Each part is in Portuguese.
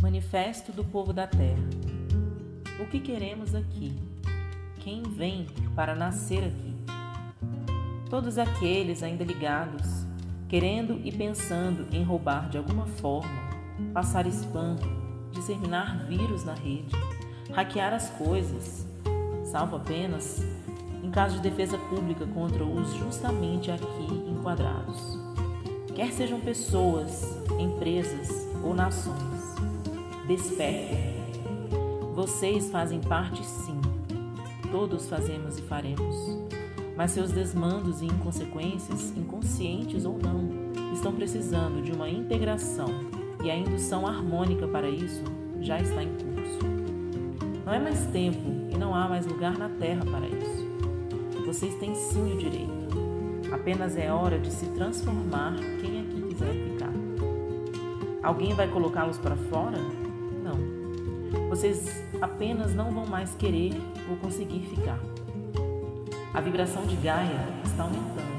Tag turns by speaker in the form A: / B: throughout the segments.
A: Manifesto do Povo da Terra. O que queremos aqui? Quem vem para nascer aqui? Todos aqueles ainda ligados, querendo e pensando em roubar de alguma forma, passar espanto, disseminar vírus na rede, hackear as coisas, salvo apenas em caso de defesa pública contra os justamente aqui enquadrados. Quer sejam pessoas, empresas ou nações Despertem. Vocês fazem parte sim. Todos fazemos e faremos. Mas seus desmandos e inconsequências, inconscientes ou não, estão precisando de uma integração e a indução harmônica para isso já está em curso. Não é mais tempo e não há mais lugar na Terra para isso. Vocês têm sim o direito. Apenas é hora de se transformar quem aqui quiser ficar. Alguém vai colocá-los para fora? Não. Vocês apenas não vão mais querer ou conseguir ficar. A vibração de Gaia está aumentando.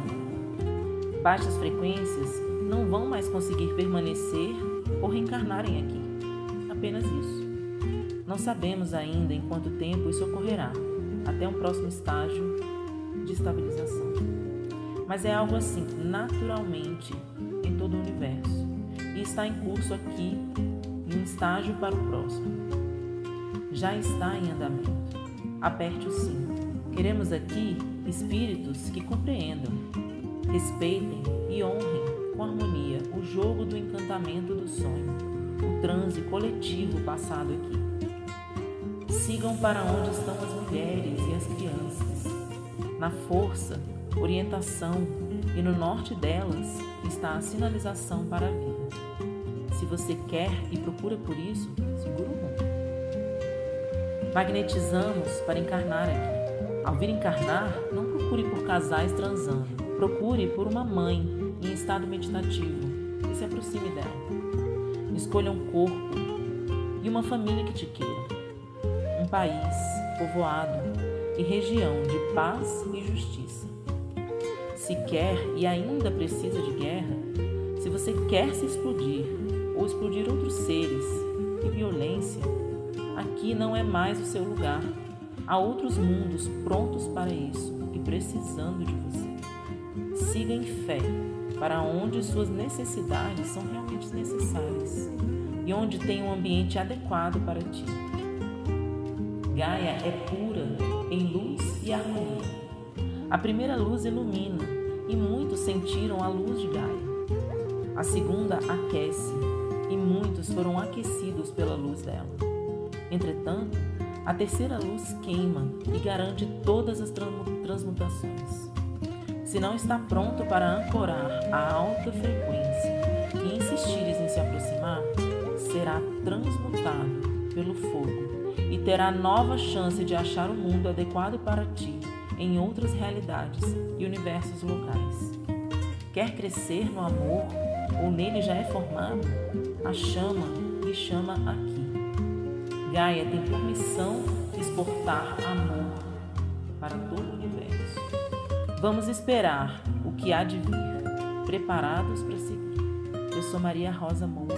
A: Baixas frequências não vão mais conseguir permanecer ou reencarnarem aqui. Apenas isso. Não sabemos ainda em quanto tempo isso ocorrerá, até um próximo estágio de estabilização. Mas é algo assim, naturalmente, em todo o universo. E está em curso aqui e um estágio para o próximo. Já está em andamento. Aperte o cinto. Queremos aqui espíritos que compreendam, respeitem e honrem com harmonia o jogo do encantamento do sonho, o transe coletivo passado aqui. Sigam para onde estão as mulheres e as crianças. Na força, orientação e no norte delas está a sinalização para a vida. Se você quer e procura por isso, segura o mundo. Magnetizamos para encarnar aqui. Ao vir encarnar, não procure por casais transando. Procure por uma mãe em estado meditativo e se aproxime dela. Escolha um corpo e uma família que te queira. Um país, povoado e região de paz e justiça. Se quer e ainda precisa de guerra, se você quer se explodir, ou explodir outros seres. Que violência! Aqui não é mais o seu lugar. Há outros mundos prontos para isso e precisando de você. Siga em fé para onde suas necessidades são realmente necessárias e onde tem um ambiente adequado para ti. Gaia é pura em luz e harmonia. A primeira luz ilumina e muitos sentiram a luz de Gaia. A segunda aquece e muitos foram aquecidos pela luz dela. Entretanto, a terceira luz queima e garante todas as transmutações. Se não está pronto para ancorar a alta frequência e insistires em se aproximar, será transmutado pelo fogo e terá nova chance de achar o mundo adequado para ti em outras realidades e universos locais. Quer crescer no amor ou nele já é formado, a chama lhe chama aqui. Gaia tem por missão exportar amor para todo o universo. Vamos esperar o que há de vir, preparados para seguir. Eu sou Maria Rosa Moura